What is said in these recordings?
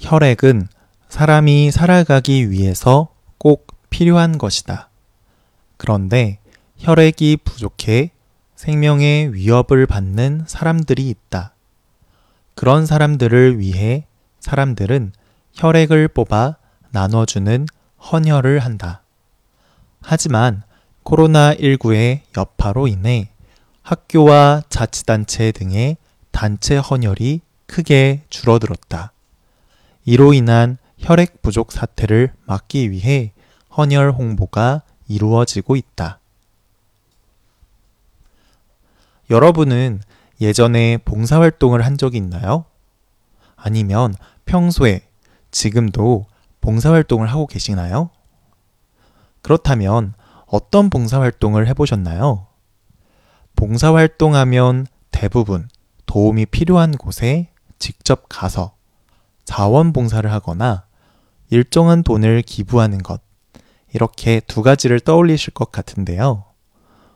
혈액은 사람이 살아가기 위해서 꼭 필요한 것이다. 그런데 혈액이 부족해 생명의 위협을 받는 사람들이 있다. 그런 사람들을 위해 사람들은 혈액을 뽑아 나눠주는 헌혈을 한다. 하지만 코로나19의 여파로 인해 학교와 자치단체 등의 단체 헌혈이 크게 줄어들었다. 이로 인한 혈액 부족 사태를 막기 위해 헌혈 홍보가 이루어지고 있다. 여러분은 예전에 봉사활동을 한 적이 있나요? 아니면 평소에 지금도 봉사활동을 하고 계시나요? 그렇다면 어떤 봉사활동을 해보셨나요? 봉사활동하면 대부분 도움이 필요한 곳에 직접 가서 자원봉사를 하거나 일정한 돈을 기부하는 것, 이렇게 두 가지를 떠올리실 것 같은데요.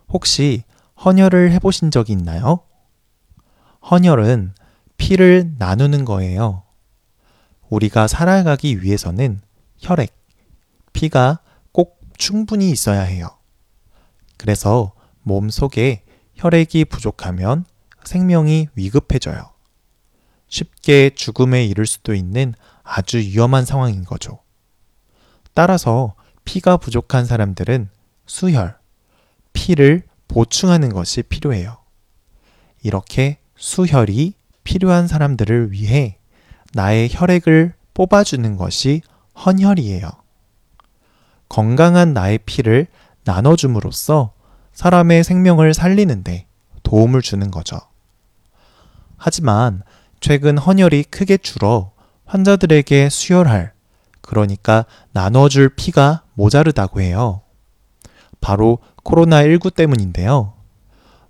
혹시 헌혈을 해보신 적이 있나요? 헌혈은 피를 나누는 거예요. 우리가 살아가기 위해서는 혈액, 피가 꼭 충분히 있어야 해요. 그래서 몸 속에 혈액이 부족하면 생명이 위급해져요. 쉽게 죽음에 이를 수도 있는 아주 위험한 상황인 거죠. 따라서 피가 부족한 사람들은 수혈, 피를 보충하는 것이 필요해요. 이렇게 수혈이 필요한 사람들을 위해 나의 혈액을 뽑아주는 것이 헌혈이에요. 건강한 나의 피를 나눠줌으로써 사람의 생명을 살리는데 도움을 주는 거죠. 하지만 최근 헌혈이 크게 줄어 환자들에게 수혈할, 그러니까 나눠줄 피가 모자르다고 해요. 바로 코로나19 때문인데요.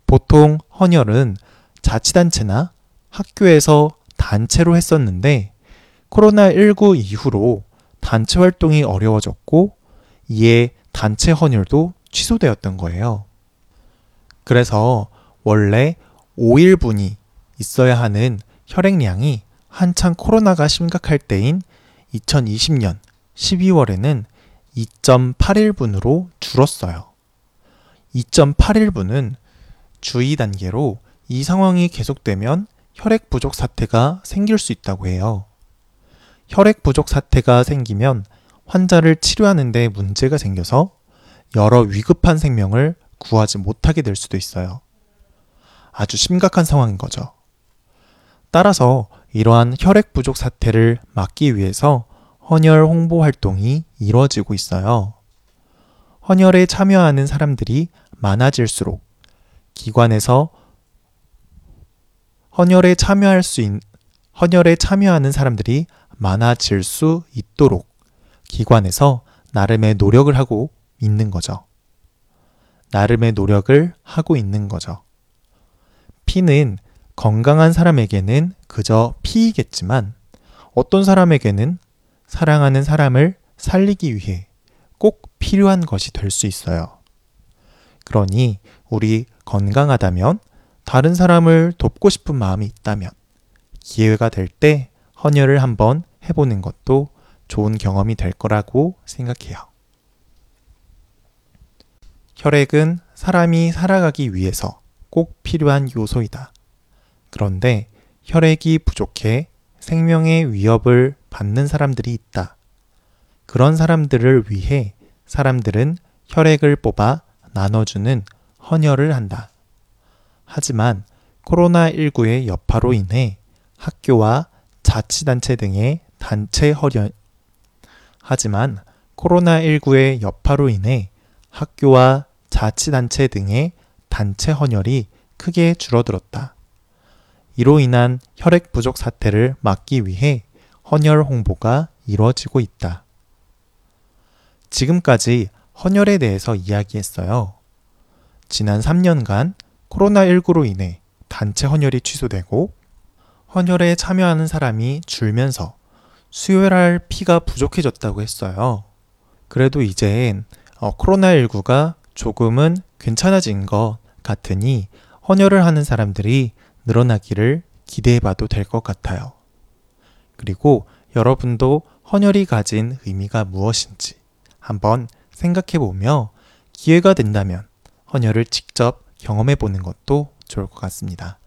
보통 헌혈은 자치단체나 학교에서 단체로 했었는데 코로나19 이후로 단체 활동이 어려워졌고 이에 단체 헌혈도 취소되었던 거예요. 그래서 원래 5일분이 있어야 하는 혈액량이 한창 코로나가 심각할 때인 2020년 12월에는 2.81분으로 줄었어요. 2.81분은 주의 단계로 이 상황이 계속되면 혈액 부족 사태가 생길 수 있다고 해요. 혈액 부족 사태가 생기면 환자를 치료하는데 문제가 생겨서 여러 위급한 생명을 구하지 못하게 될 수도 있어요. 아주 심각한 상황인 거죠. 따라서 이러한 혈액 부족 사태를 막기 위해서 헌혈 홍보 활동이 이루어지고 있어요. 헌혈에 참여하는 사람들이 많아질수록 기관에서 헌혈에 참여할 수 있, 헌혈에 참여하는 사람들이 많아질 수 있도록 기관에서 나름의 노력을 하고 있는 거죠. 나름의 노력을 하고 있는 거죠. 피는 건강한 사람에게는 그저 피이겠지만 어떤 사람에게는 사랑하는 사람을 살리기 위해 꼭 필요한 것이 될 수 있어요. 그러니 우리 건강하다면 다른 사람을 돕고 싶은 마음이 있다면 기회가 될 때 헌혈을 한번 해보는 것도 좋은 경험이 될 거라고 생각해요. 혈액은 사람이 살아가기 위해서 꼭 필요한 요소이다. 그런데 혈액이 부족해 생명의 위협을 받는 사람들이 있다. 그런 사람들을 위해 사람들은 혈액을 뽑아 나눠주는 헌혈을 한다. 하지만 코로나19의 여파로 인해 학교와 자치단체 등의 단체 헌혈, 하지만 코로나19의 여파로 인해 학교와 자치단체 등의 단체 헌혈이 크게 줄어들었다. 이로 인한 혈액 부족 사태를 막기 위해 헌혈 홍보가 이루어지고 있다. 지금까지 헌혈에 대해서 이야기했어요. 지난 3년간 코로나19로 인해 단체 헌혈이 취소되고 헌혈에 참여하는 사람이 줄면서 수혈할 피가 부족해졌다고 했어요. 그래도 이젠 어, 코로나19가 조금은 괜찮아진 것 같으니 헌혈을 하는 사람들이 늘어나기를 기대해 봐도 될 것 같아요. 그리고 여러분도 헌혈이 가진 의미가 무엇인지 한번 생각해 보며 기회가 된다면 헌혈을 직접 경험해 보는 것도 좋을 것 같습니다.